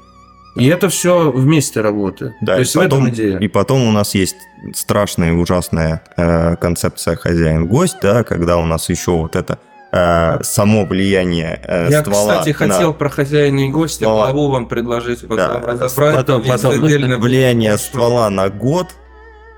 И это все вместе работает. Да, То и есть в потом, этом идея. и потом у нас есть страшная и ужасная э, концепция хозяин-гость, да, когда у нас еще вот это э, само влияние э, Я, ствола кстати, на- хотел про хозяина и гостя главу вам предложить. потом Да. разобрать. Потом- потом влияние ствола на год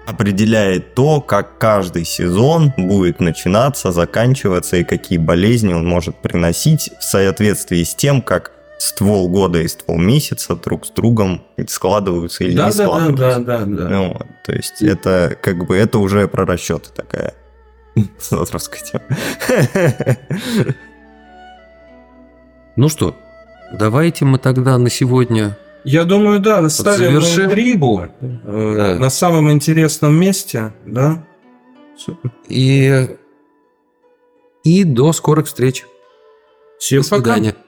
определяет то, как каждый сезон будет начинаться, заканчиваться и какие болезни он может приносить в соответствии с тем, как ствол года и ствол месяца друг с другом складываются или Да, не да, да, складываются. да, да, да. Ну, вот, то есть это как бы это уже про расчеты такая философская тема. ну что, давайте мы тогда на сегодня... Я думаю, да, ставим завершим. интригу э, Да. на самом интересном месте, да. И, и до скорых встреч. Всем До свидания. пока.